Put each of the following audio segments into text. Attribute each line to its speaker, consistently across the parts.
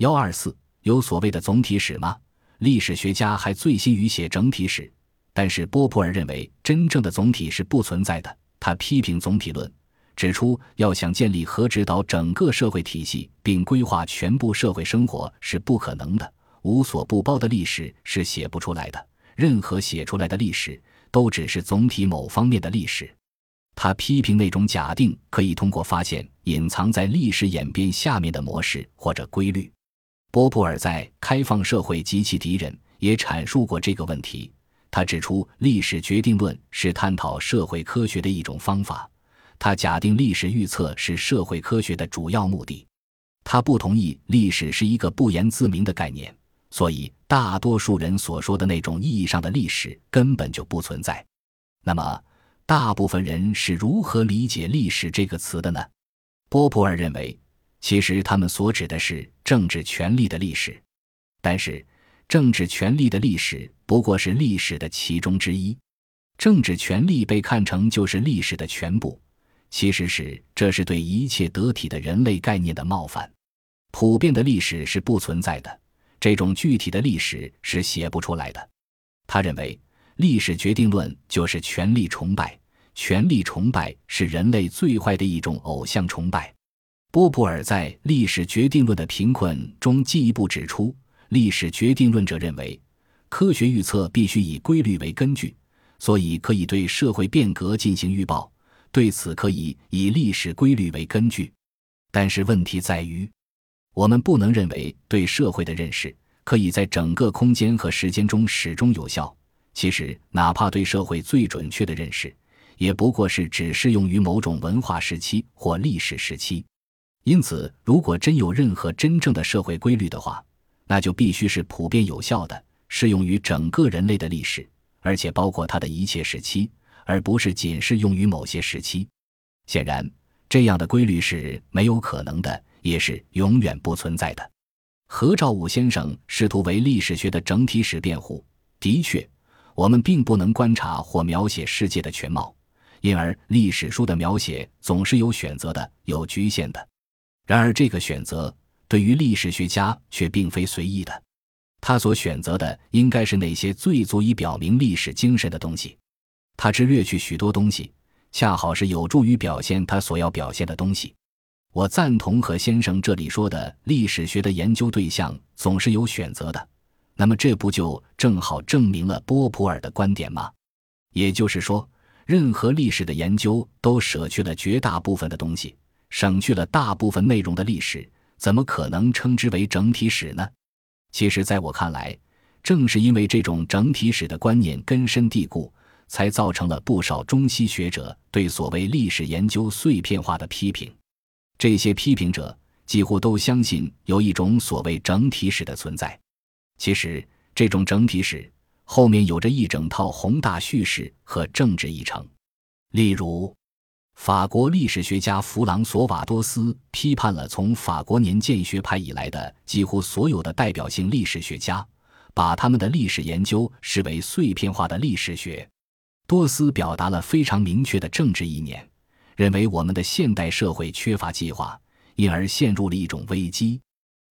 Speaker 1: 幺二四有所谓的总体史吗？历史学家还醉心于写整体史，但是波普尔认为真正的总体是不存在的。他批评总体论，指出要想建立和指导整个社会体系并规划全部社会生活是不可能的。无所不包的历史是写不出来的，任何写出来的历史都只是总体某方面的历史。他批评那种假定可以通过发现隐藏在历史演变下面的模式或者规律。波普尔在《开放社会及其敌人》也阐述过这个问题。他指出，历史决定论是探讨社会科学的一种方法。他假定历史预测是社会科学的主要目的。他不同意历史是一个不言自明的概念，所以大多数人所说的那种意义上的历史根本就不存在。那么，大部分人是如何理解“历史”这个词的呢？波普尔认为。其实他们所指的是政治权力的历史，但是政治权力的历史不过是历史的其中之一。政治权力被看成就是历史的全部，其实是这是对一切得体的人类概念的冒犯。普遍的历史是不存在的，这种具体的历史是写不出来的。他认为历史决定论就是权力崇拜，权力崇拜是人类最坏的一种偶像崇拜。波普尔在《历史决定论的贫困》中进一步指出，历史决定论者认为，科学预测必须以规律为根据，所以可以对社会变革进行预报。对此，可以以历史规律为根据。但是问题在于，我们不能认为对社会的认识可以在整个空间和时间中始终有效。其实，哪怕对社会最准确的认识，也不过是只适用于某种文化时期或历史时期。因此，如果真有任何真正的社会规律的话，那就必须是普遍有效的，适用于整个人类的历史，而且包括它的一切时期，而不是仅适用于某些时期。显然，这样的规律是没有可能的，也是永远不存在的。何兆武先生试图为历史学的整体史辩护。的确，我们并不能观察或描写世界的全貌，因而历史书的描写总是有选择的，有局限的。然而，这个选择对于历史学家却并非随意的。他所选择的应该是那些最足以表明历史精神的东西。他只略去许多东西，恰好是有助于表现他所要表现的东西。我赞同何先生这里说的，历史学的研究对象总是有选择的。那么，这不就正好证明了波普尔的观点吗？也就是说，任何历史的研究都舍去了绝大部分的东西。省去了大部分内容的历史，怎么可能称之为整体史呢？其实，在我看来，正是因为这种整体史的观念根深蒂固，才造成了不少中西学者对所谓历史研究碎片化的批评。这些批评者几乎都相信有一种所谓整体史的存在。其实，这种整体史后面有着一整套宏大叙事和政治议程，例如。法国历史学家弗朗索瓦多斯批判了从法国年鉴学派以来的几乎所有的代表性历史学家，把他们的历史研究视为碎片化的历史学。多斯表达了非常明确的政治意念，认为我们的现代社会缺乏计划，因而陷入了一种危机。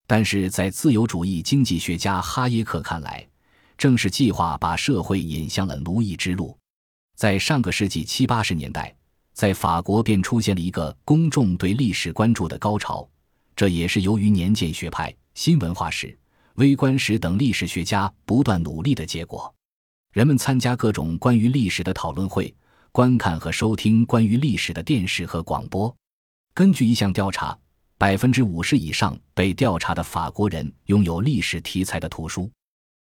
Speaker 1: 但是在自由主义经济学家哈耶克看来，正是计划把社会引向了奴役之路。在上个世纪七八十年代。在法国便出现了一个公众对历史关注的高潮，这也是由于年鉴学派、新文化史、微观史等历史学家不断努力的结果。人们参加各种关于历史的讨论会，观看和收听关于历史的电视和广播。根据一项调查，百分之五十以上被调查的法国人拥有历史题材的图书。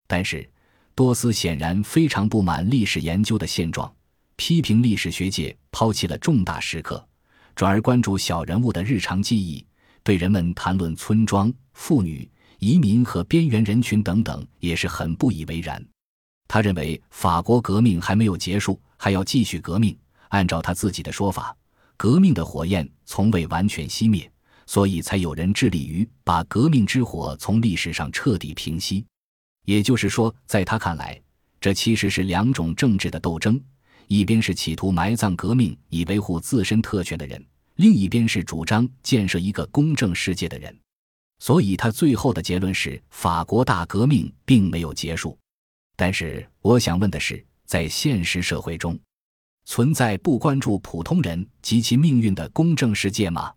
Speaker 1: 但是，多斯显然非常不满历史研究的现状。批评历史学界抛弃了重大时刻，转而关注小人物的日常记忆，对人们谈论村庄、妇女、移民和边缘人群等等也是很不以为然。他认为法国革命还没有结束，还要继续革命。按照他自己的说法，革命的火焰从未完全熄灭，所以才有人致力于把革命之火从历史上彻底平息。也就是说，在他看来，这其实是两种政治的斗争。一边是企图埋葬革命以维护自身特权的人，另一边是主张建设一个公正世界的人。所以他最后的结论是：法国大革命并没有结束。但是，我想问的是，在现实社会中，存在不关注普通人及其命运的公正世界吗？